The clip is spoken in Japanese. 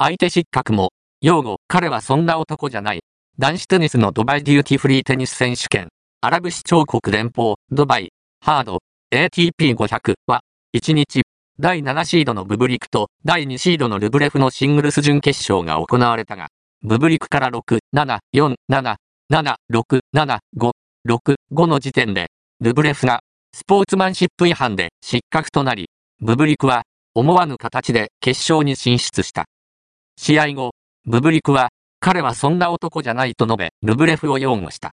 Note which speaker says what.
Speaker 1: 相手失格も、擁護、彼はそんな男じゃない。男子テニスのドバイデューティフリーテニス選手権、アラブ首長国連邦、ドバイ、ハード、ATP500 は、1日、第7シードのブブリクと第2シードのルブレフのシングルス準決勝が行われたが、ブブリクから6、7、4、7、7、6、7、5、6、5の時点で、ルブレフがスポーツマンシップ違反で失格となり、ブブリクは思わぬ形で決勝に進出した。試合後、ブブリクは、彼はそんな男じゃないと述べ、ルブレフを擁護した。